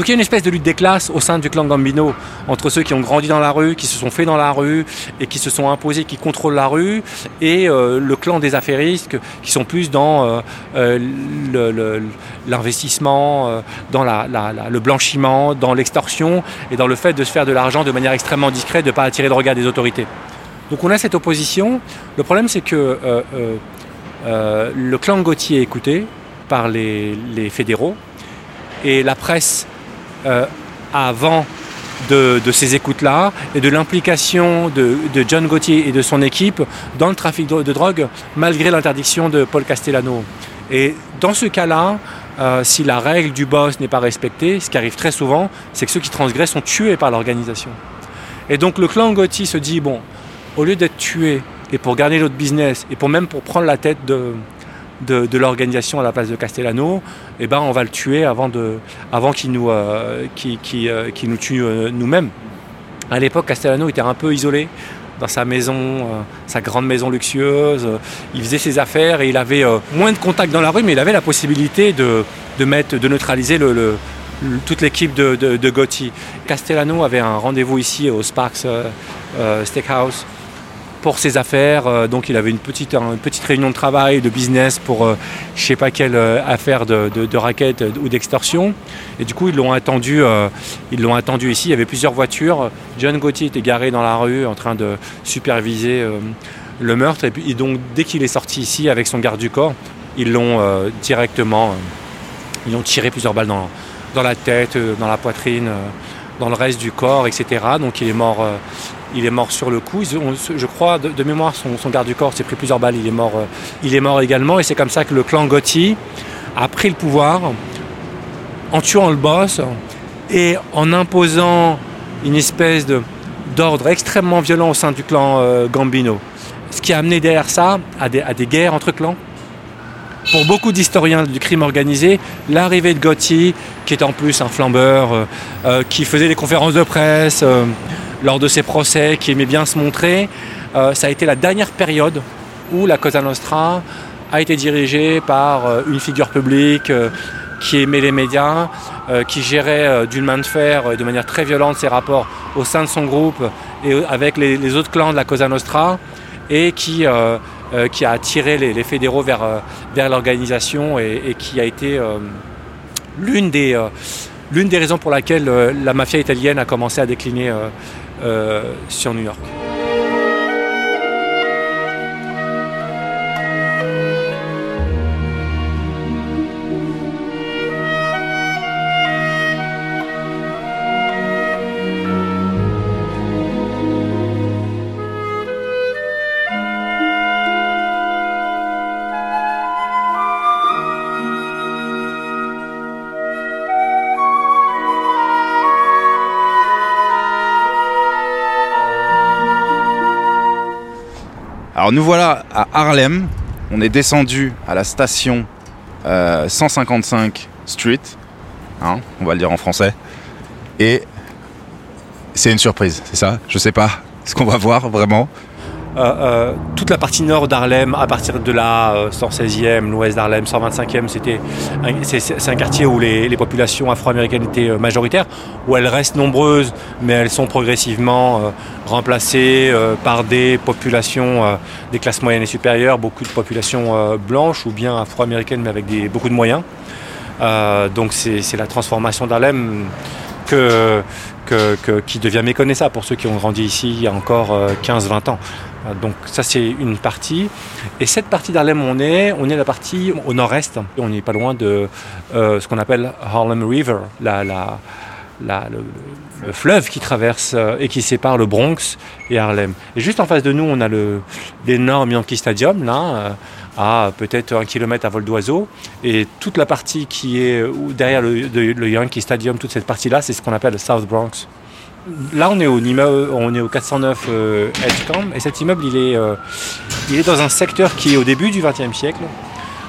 Donc il y a une espèce de lutte des classes au sein du clan Gambino entre ceux qui ont grandi dans la rue, qui se sont faits dans la rue et qui se sont imposés, qui contrôlent la rue, et euh, le clan des affairistes qui sont plus dans euh, euh, l'investissement, dans le blanchiment, dans l'extorsion et dans le fait de se faire de l'argent de manière extrêmement discrète, de ne pas attirer le regard des autorités. Donc on a cette opposition. Le problème c'est que le clan Gauthier est écouté par les fédéraux et la presse euh, avant de, ces écoutes-là et de l'implication de, John Gauthier et de son équipe dans le trafic de, drogue, malgré l'interdiction de Paul Castellano. Et dans ce cas-là, euh, si la règle du boss n'est pas respectée, ce qui arrive très souvent, c'est que ceux qui transgressent sont tués par l'organisation. Et donc le clan Gauthier se dit, bon, au lieu d'être tué, et pour garder notre business, et pour même pour prendre la tête de, de, l'organisation à la place de Castellano, eh ben, on va le tuer avant, avant qu'il nous, euh, euh, nous tue euh, nous-mêmes. À l'époque, Castellano était un peu isolé dans sa maison, sa grande maison luxueuse. il faisait ses affaires et il avait moins de contacts dans la rue, mais il avait la possibilité de, mettre, de neutraliser toute l'équipe de, de, Gotti. Castellano avait un rendez-vous ici au Sparks Steakhouse pour ses affaires. Euh, donc il avait une petite, une petite réunion de travail, de business pour je euh, je sais pas quelle euh, affaire de, de, raquettes ou d'extorsion. Et du coup ils l'ont attendu, attendu ici. Il y avait plusieurs voitures. John Gauthier était garé dans la rue en train de superviser le meurtre. Et puis donc dès qu'il est sorti ici avec son garde du corps, ils l'ont directement, ils ont tiré plusieurs balles dans, dans la tête, dans la poitrine dans le reste du corps, etc. Donc il est mort, euh, il est mort sur le coup. je crois, de, mémoire, son, garde du corps s'est pris plusieurs balles. Il est mort, euh, également. Et c'est comme ça que le clan Gotti a pris le pouvoir en tuant le boss et en imposant une espèce d'ordre extrêmement violent au sein du clan euh, Gambino. Ce qui a amené derrière ça à des, guerres entre clans pour beaucoup d'historiens du crime organisé, l'arrivée de Gotti, qui est en plus un flambeur, euh, qui faisait des conférences de presse lors de ses procès, qui aimait bien se montrer, ça a été la dernière période où la Cosa Nostra a été dirigée par une figure publique qui aimait les médias, qui gérait d'une main de fer et de manière très violente ses rapports au sein de son groupe et avec les, autres clans de la Cosa Nostra, et qui euh, a attiré les, fédéraux vers, euh, l'organisation et, qui a été euh, l'une des, des raisons pour laquelle la mafia italienne a commencé à décliner sur New York. Nous voilà à Harlem. On est descendu à la station 155 euh, Street. Hein, on va le dire en français. Et c'est une surprise, c'est ça? Je sais pas ce qu'on va voir vraiment. Euh, euh, toute la partie nord d'Harlem, à partir de là, 116e, euh, l'ouest d'Harlem, 125e, c'était c'est un quartier où les, populations afro-américaines étaient majoritaires, où elles restent nombreuses, mais elles sont progressivement remplacées par des populations des classes moyennes et supérieures, beaucoup de populations blanches ou bien afro-américaines, mais avec beaucoup de moyens. donc c'est la transformation d'Harlem que qui devient méconnaissable pour ceux qui ont grandi ici il y a encore 15-20 ans. Donc ça c'est une partie. Et cette partie d'Harlem on est, on est la partie au nord-est. On n'est pas loin de ce qu'on appelle Harlem River, le, fleuve qui traverse euh, et qui sépare le Bronx et Harlem. Et juste en face de nous, on a l'énorme Yankee Stadium, là, euh, à peut-être un kilomètre à vol d'oiseau. Et toute la partie qui est derrière le, Yankee Stadium, toute cette partie-là, c'est ce qu'on appelle le South Bronx. Là, on est au, on est au 409 euh, et cet immeuble, il est, il est dans un secteur qui est au début du XXe siècle,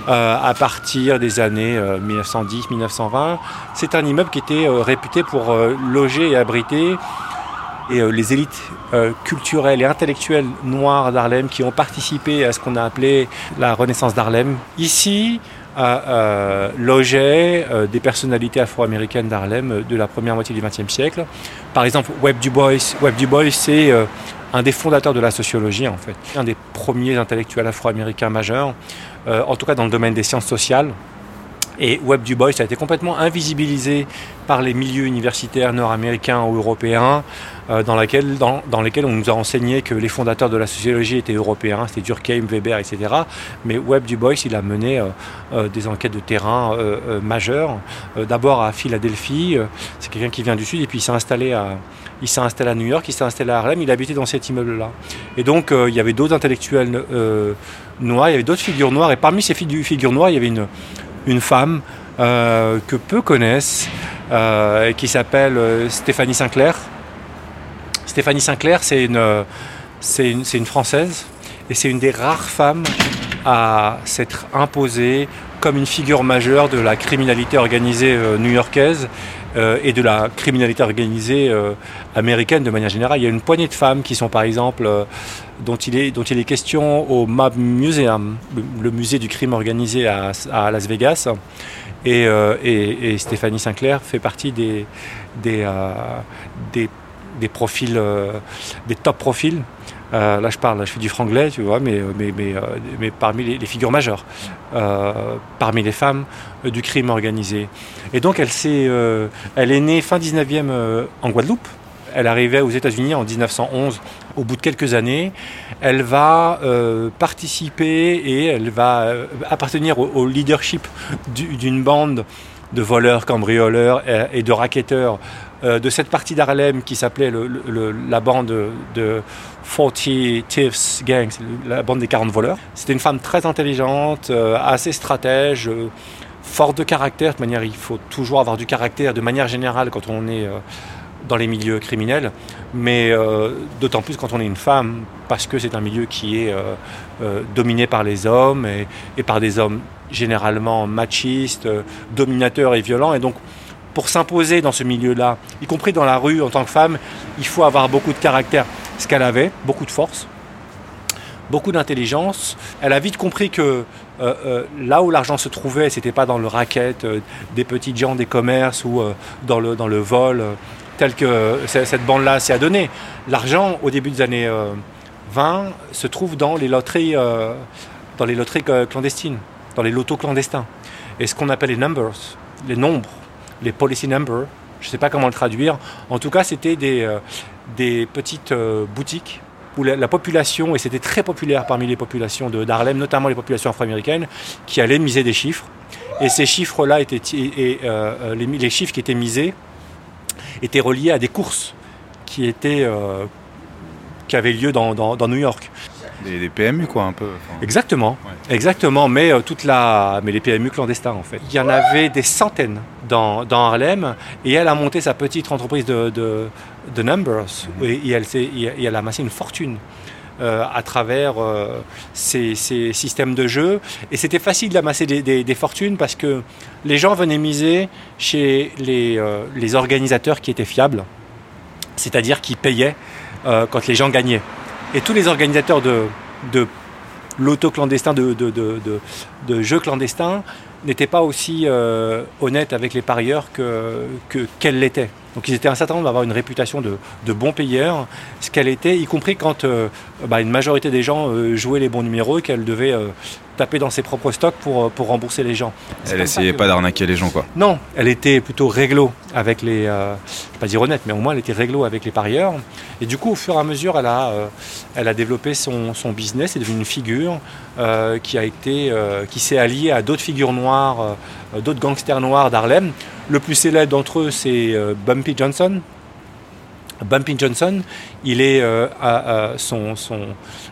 euh, à partir des années 1910-1920. Euh, C'est un immeuble qui était euh, réputé pour loger et abriter les élites culturelles et intellectuelles noires d'Harlem qui ont participé à ce qu'on a appelé la Renaissance d'Harlem. Ici, logeaient des personnalités afro-américaines d'Harlem de la première moitié du XXe siècle. Par exemple, Webb Du Bois. Webb c'est un des fondateurs de la sociologie, en fait, un des premiers intellectuels afro-américains majeurs. Euh, en tout cas dans le domaine des sciences sociales. Et Webb Du Bois a été complètement invisibilisé par les milieux universitaires nord-américains ou européens, euh, dans, lesquels on nous a enseigné que les fondateurs de la sociologie étaient européens, c'était Durkheim, Weber, etc. Mais Webb Du Bois, il a mené euh, des enquêtes de terrain majeures. D'abord à Philadelphie, c'est quelqu'un qui vient du Sud, et puis il s'est installé à, il s'est installé à New York, il s'est installé à Harlem, il habitait dans cet immeuble-là. Et donc, il y avait d'autres intellectuels noirs, il y avait d'autres figures noires, et parmi ces figures noires, il y avait une, une femme euh, que peu connaissent, euh, qui s'appelle euh, Stéphanie Sinclair. Stéphanie Sinclair, c'est une, c'est une, Française, et c'est une des rares femmes à s'être imposée comme une figure majeure de la criminalité organisée new-yorkaise euh, et de la criminalité organisée euh, américaine de manière générale. Il y a une poignée de femmes qui sont par exemple, euh, dont, il est, dont il est question au Mob Museum, le, musée du crime organisé à, Las Vegas. Et, Stéphanie Sinclair fait partie des, des, des, profils, des top profils là, je parle, je fais du franglais, tu vois, mais, mais, mais, euh, mais parmi les, figures majeures, euh, parmi les femmes du crime organisé. Et donc, elle, est, elle est née fin 19e en Guadeloupe. Elle arrivait aux États-Unis en 1911. Au bout de quelques années, elle va participer et elle va appartenir au, leadership d'une bande de voleurs, cambrioleurs et, de racketteurs de cette partie d'Harlem qui s'appelait la bande de 40 Thieves Gang, la bande des 40 voleurs. C'était une femme très intelligente, euh, assez stratège, euh, forte de caractère. De manière, il faut toujours avoir du caractère de manière générale quand on est euh, dans les milieux criminels, mais d'autant plus quand on est une femme, parce que c'est un milieu qui est dominé par les hommes et, et, par des hommes généralement machistes, dominateurs et violents. Et donc, pour s'imposer dans ce milieu-là, y compris dans la rue en tant que femme, il faut avoir beaucoup de caractère ce qu'elle avait, beaucoup de force, beaucoup d'intelligence. Elle a vite compris que euh, euh, là où l'argent se trouvait, c'était pas dans le racket euh, des petits gens des commerces ou dans, le, dans le vol tel que cette bande-là s'est adonnée. L'argent, au début des années 20, se trouve dans les loteries, dans les loteries clandestines, dans les lotos clandestins. Et ce qu'on appelle les numbers, les nombres, les policy numbers, je ne sais pas comment le traduire. En tout cas, c'était des, des petites euh, boutiques où la, population, et c'était très populaire parmi les populations d'Harlem, notamment les populations afro-américaines, qui allaient miser des chiffres. Et ces chiffres-là étaient, et, euh, euh, les, chiffres qui étaient misés étaient reliés à des courses qui étaient, qui avaient lieu dans New York. Des, PMU quoi un peu. Exactement, exactement, mais euh, toute la, mais les PMU clandestins en fait. Il y en avait des centaines dans, dans Harlem et elle a monté sa petite entreprise de, de, numbers mhm. et, elle, et, elle a amassé une fortune. Euh, à travers euh, ces, ces, systèmes de jeu. Et c'était facile d'amasser des, des, fortunes parce que les gens venaient miser chez les, les organisateurs qui étaient fiables, c'est-à-dire qui payaient quand les gens gagnaient. Et tous les organisateurs de, l'auto clandestin de, de, de, jeux clandestins n'était pas aussi euh, honnête avec les parieurs que, qu'elle l'était. Donc ils étaient un certain nombre d'avoir une réputation de, bons payeurs, ce qu'elle était, y compris quand euh, bah, une majorité des gens euh, jouaient les bons numéros et qu'elle devait taper dans ses propres stocks pour, pour rembourser les gens. Elle essayait pas d'arnaquer les gens quoi. Non, elle était plutôt réglo avec les, euh, je vais pas dire honnête, mais au moins elle était réglo avec les parieurs. Et du coup, au fur et à mesure, elle a, elle a développé son, son business, est devenue une figure qui a été, qui s'est alliée à d'autres figures noires, d'autres gangsters noirs d'Harlem. Le plus célèbre d'entre eux, c'est Bumpy Johnson. Bumpy Johnson, il est euh, à, son, son,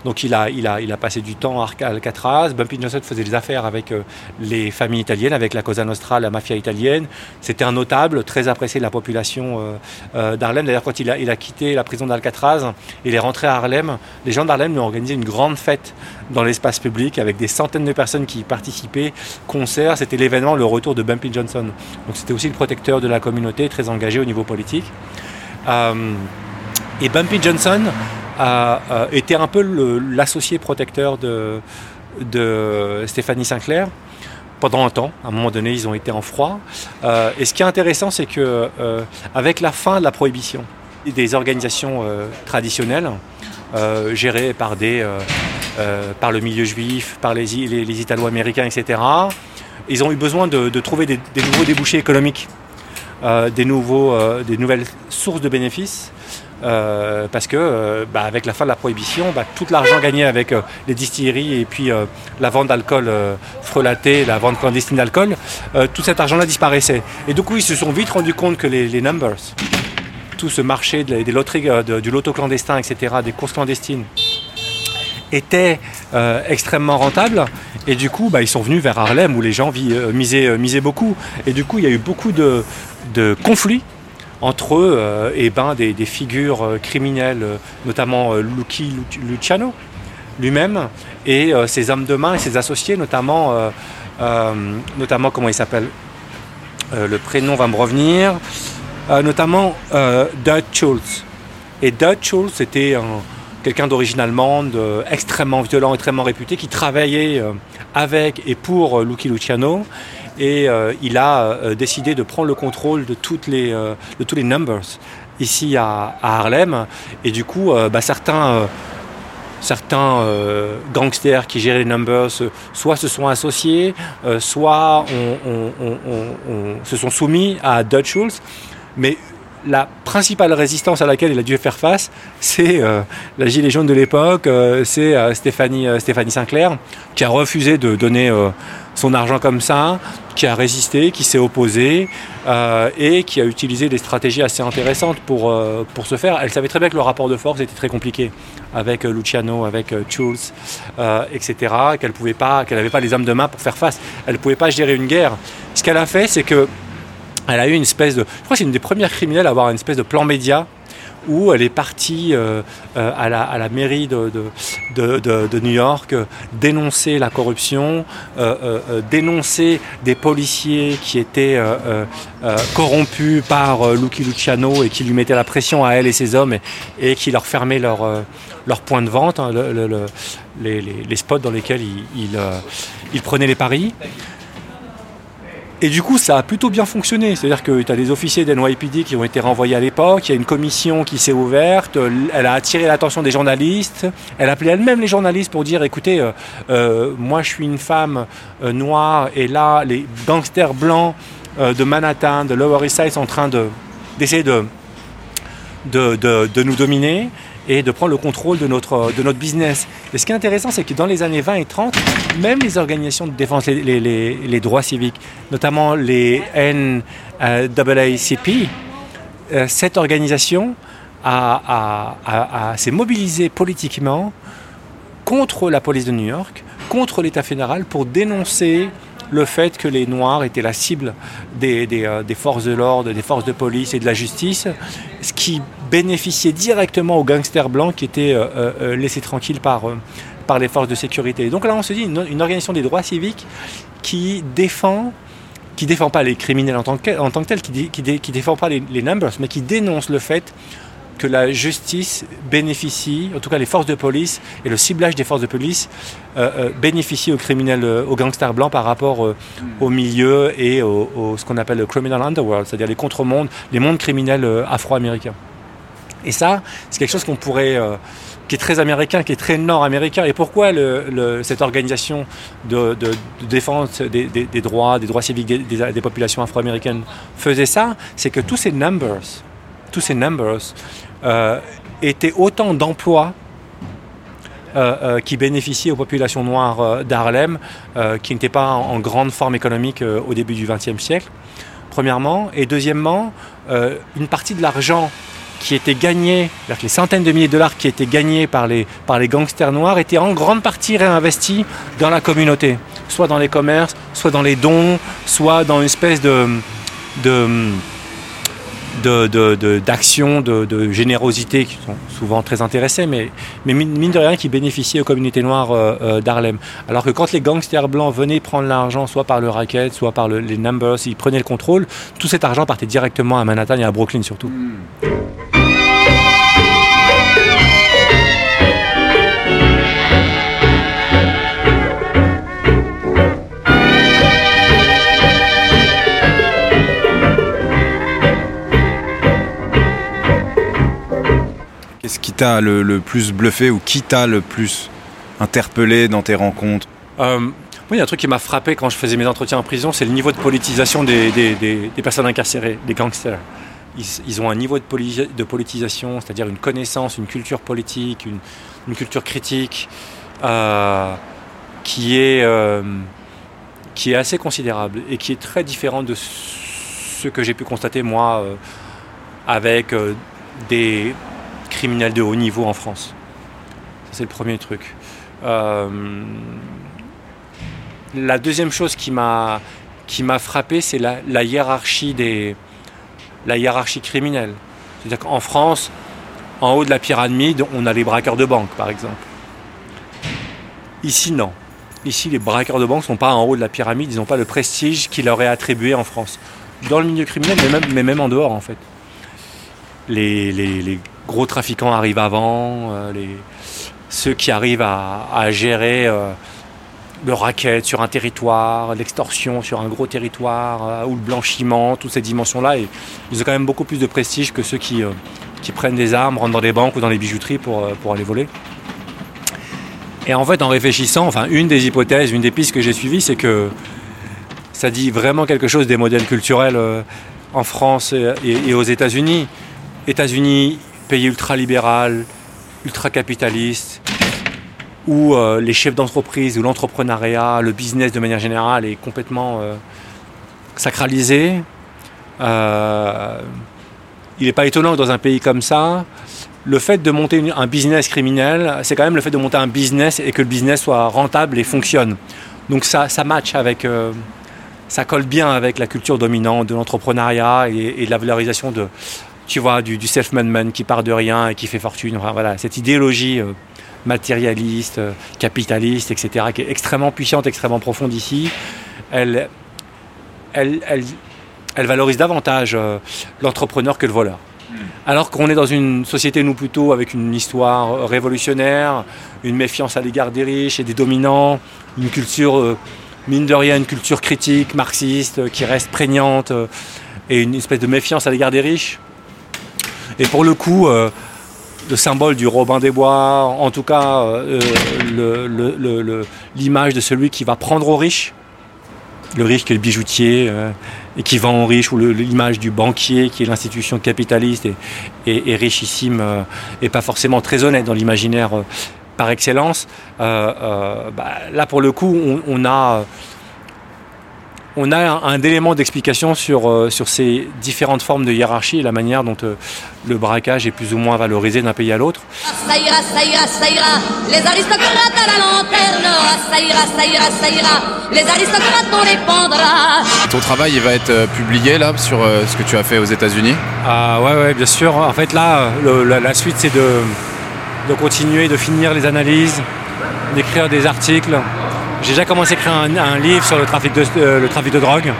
donc il a, il, a, il a passé du temps à Alcatraz. Bumpy Johnson faisait des affaires avec euh, les familles italiennes, avec la Cosa Nostra, la mafia italienne. C'était un notable, très apprécié de la population euh, d'Harlem. D'ailleurs, quand il a, il a quitté la prison d'Alcatraz, il est rentré à Harlem. Les gens d'Harlem lui ont organisé une grande fête dans l'espace public avec des centaines de personnes qui y participaient, concerts. C'était l'événement, le retour de Bumpy Johnson. Donc c'était aussi le protecteur de la communauté, très engagé au niveau politique. Euh, et Bumpy Johnson a, été un peu l'associé protecteur de, Stéphanie Sinclair pendant un temps. À un moment donné, ils ont été en froid. Euh, et ce qui est intéressant, c'est que euh, avec la fin de la prohibition, des organisations traditionnelles gérées par des par le milieu juif, par les, les, Italo-américains, etc. Ils ont eu besoin de, trouver des, nouveaux débouchés économiques euh, des, nouveaux, euh, des nouvelles sources de bénéfices. Euh, parce que bah, avec la fin de la prohibition, bah, tout l'argent gagné avec les distilleries et puis la vente d'alcool frelaté, la vente clandestine d'alcool, tout cet argent-là disparaissait. Et du coup, ils se sont vite rendus compte que les, numbers, tout ce marché des loteries, du loto clandestin, etc., des courses clandestines, était extrêmement rentable et du coup bah, ils sont venus vers Harlem où les gens misaient, misaient, beaucoup et du coup il y a eu beaucoup de, de conflits entre eux euh, et ben, des, figures euh, criminelles, euh, notamment Lucky Luciano lui-même, et ses hommes de main et ses associés, notamment, notamment comment il s'appelle Le prénom va me revenir, notamment Dutch Schultz. Et Dutch Schultz était quelqu'un d'origine allemande, extrêmement violent, extrêmement réputé, qui travaillait avec et pour Lucky Luciano et euh, il a euh, décidé de prendre le contrôle de, toutes les, euh, de tous les numbers ici à, Harlem. Et du coup, bah, certains certains gangsters qui géraient les numbers soit se sont associés, soit se sont soumis à Dutch Schultz. Mais la principale résistance à laquelle il a dû faire face, c'est la gilet jaune de l'époque, c'est Stéphanie, Stéphanie Sinclair, qui a refusé de donner son argent comme ça, qui a résisté, qui s'est opposé euh, et qui a utilisé des stratégies assez intéressantes pour, euh, pour ce faire. Elle savait très bien que le rapport de force était très compliqué avec euh, Luciano, avec Schulz, etc. Qu'elle pouvait pas, qu'elle n'avait pas les hommes de main pour faire face. Elle ne pouvait pas gérer une guerre. Ce qu'elle a fait, c'est que elle a eu une espèce de, je crois que c'est une des premières criminelles à avoir une espèce de plan média où elle est partie euh, euh, à, la, mairie de, New York dénoncer la corruption, euh, dénoncer des policiers qui étaient corrompus par Lucky Luciano et qui lui mettaient la pression à elle et ses hommes et, qui leur fermaient leur, leur point de vente, hein, les, spots dans lesquels ils prenaient les paris. Et du coup, ça a plutôt bien fonctionné. C'est-à-dire que tu as des officiers d'NYPD qui ont été renvoyés à l'époque, il y a une commission qui s'est ouverte, elle a attiré l'attention des journalistes, elle a appelé elle-même les journalistes pour dire écoutez, euh, euh, moi je suis une femme euh, noire et là, les gangsters blancs de Manhattan, de Lower East Side sont en train d'essayer de, de, de nous dominer et de prendre le contrôle de notre, de notre business. Et ce qui est intéressant, c'est que dans les années 20 et 30, même les organisations de défense les, droits civiques, notamment les NAACP, euh, cette organisation a, s'est mobilisée politiquement contre la police de New York, contre l'État fédéral pour dénoncer le fait que les Noirs étaient la cible des, euh, des forces de l'ordre, des forces de police et de la justice, ce qui bénéficiait directement aux gangsters blancs qui étaient euh, euh, laissés tranquilles par, par les forces de sécurité. donc là, on se dit une, organisation des droits civiques qui défend qui défend pas les criminels en tant que, en tant que tel, qui, qui, défend pas les, numbers, mais qui dénonce le fait que la justice bénéficie, en tout cas les forces de police et le ciblage des forces de police euh, euh, bénéficient aux criminels, aux gangsters blancs par rapport au milieu et au, ce qu'on appelle le criminal underworld, c'est-à-dire les contre-mondes, les mondes criminels afro-américains. Et ça, c'est quelque chose qu'on pourrait qui est très américain, qui est très nord-américain. Et pourquoi cette organisation de, défense des, droits, des droits civiques des, populations afro-américaines faisait ça? C'est que tous ces numbers, tous ces numbers euh, étaient autant d'emplois euh, euh, qui bénéficiaient aux populations noires d'Harlem, qui n'étaient pas en, grande forme économique au début du XXe siècle, premièrement. Et deuxièmement, une partie de l'argent qui étaient gagnés, les centaines de milliers de dollars qui étaient gagnés par les, par les gangsters noirs étaient en grande partie réinvestis dans la communauté, soit dans les commerces, soit dans les dons, soit dans une espèce de d'actions, de, de, générosité qui sont souvent très intéressés, mais, mais mine de rien qui bénéficiaient aux communautés noires euh, euh, d'Harlem. Alors que quand les gangsters blancs venaient prendre l'argent, soit par le racket, soit par les numbers, ils prenaient le contrôle, tout cet argent partait directement à Manhattan et à Brooklyn surtout. Hmm. Qu'est-ce qui t'a le, plus bluffé ou qui t'a le plus interpellé dans tes rencontres euh, Oui, il y a un truc qui m'a frappé quand je faisais mes entretiens en prison, c'est le niveau de politisation des, personnes incarcérées, des gangsters. Ils, ont un niveau de, politisation, c'est-à-dire une connaissance, une culture politique, une, culture critique, euh, qui, est, euh, qui est assez considérable et qui est très différente de ce que j'ai pu constater moi avec des, criminels de haut niveau en France. c'est le premier truc. Euh, la deuxième chose qui m'a qui m'a frappé, c'est la, hiérarchie des la hiérarchie criminelle. C'est-à-dire qu'en France, en haut de la pyramide, on a les braqueurs de banque, par exemple. Ici, non. Ici, les braqueurs de banque ne sont pas en haut de la pyramide, ils n'ont pas le prestige qui leur est attribué en France. Dans le milieu criminel, mais même, mais même en dehors, en fait. Les, les, les gros trafiquants arrivent avant, euh, les, ceux qui arrivent à, gérer euh, le racket sur un territoire, l'extorsion sur un gros territoire, euh, ou le blanchiment, toutes ces dimensions-là, ils ont quand même beaucoup plus de prestige que ceux qui, prennent des armes, rentrent dans des banques ou dans les bijouteries pour, pour aller voler. Et en fait, en réfléchissant, enfin, une des hypothèses, une des pistes que j'ai suivies, c'est que ça dit vraiment quelque chose des modèles culturels en France et aux États-Unis. États-Unis, pays ultra-libéral, ultra-capitaliste, où euh, les chefs d'entreprise ou l'entrepreneuriat, le business de manière générale est complètement euh, sacralisé. Euh, il n'est pas étonnant que dans un pays comme ça, le fait de monter un business criminel, c'est quand même le fait de monter un business et que le business soit rentable et fonctionne. Donc ça match avec, ça colle bien avec la culture dominante de l'entrepreneuriat et, de la valorisation de, tu vois, du, self-made man qui part de rien et qui fait fortune. voilà, cette idéologie euh, matérialiste, euh, capitaliste, etc., qui est extrêmement puissante, extrêmement profonde ici, elle, elle, elle, valorise davantage euh, l'entrepreneur que le voleur. Hmm. Alors qu'on est dans une société, nous plutôt, avec une histoire révolutionnaire, une méfiance à l'égard des riches et des dominants, une culture, mine de rien, une culture critique, marxiste, qui reste prégnante, et une espèce de méfiance à l'égard des riches. Et pour le coup, euh, le symbole du Robin des Bois, en tout cas euh, l'image de celui qui va prendre aux riches, le riche qui est le bijoutier euh, et qui vend aux riches, ou l'image du banquier qui est l'institution capitaliste et, richissime et pas forcément très honnête dans l'imaginaire par excellence. Bah, là pour le coup, on a on a un, élément d'explication sur, euh, sur ces différentes formes de hiérarchie et la manière dont euh, le braquage est plus ou moins valorisé d'un pays à l'autre. Ça ira, ça ira, ça ira, les aristocrates à la lanterne. Ça ira, ça ira, ça ira, les aristocrates on les pendra. Ton travail il va être euh, publié là sur ce que tu as fait aux États-Unis? Ah ouais, ouais, bien sûr. En fait là, la, suite c'est de, de continuer, de finir les analyses, d'écrire des articles j'ai déjà commencé à écrire un, livre sur le trafic de, euh, drogue,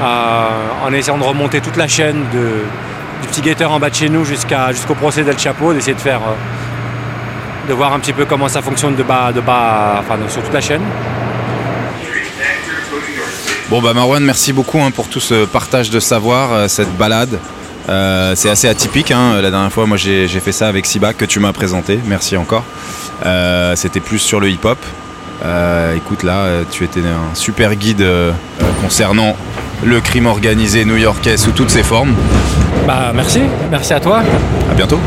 euh, en essayant de remonter toute la chaîne du petit guetteur en bas de chez nous jusqu'au procès d'El Chapo, d'essayer de faire, de voir un petit peu comment ça fonctionne de bas, bas, enfin sur toute la chaîne. Bon bah Marwan, merci beaucoup hein, pour tout ce partage de savoir, cette balade. Euh, c'est assez atypique. Hein. La dernière fois, moi, j'ai fait ça avec Siba que tu m'as présenté. Merci encore. Euh, c'était plus sur le hip-hop. Euh, écoute, là, tu étais un super guide concernant le crime organisé new-yorkais sous toutes ses formes. Bah, merci. Merci à toi. À bientôt.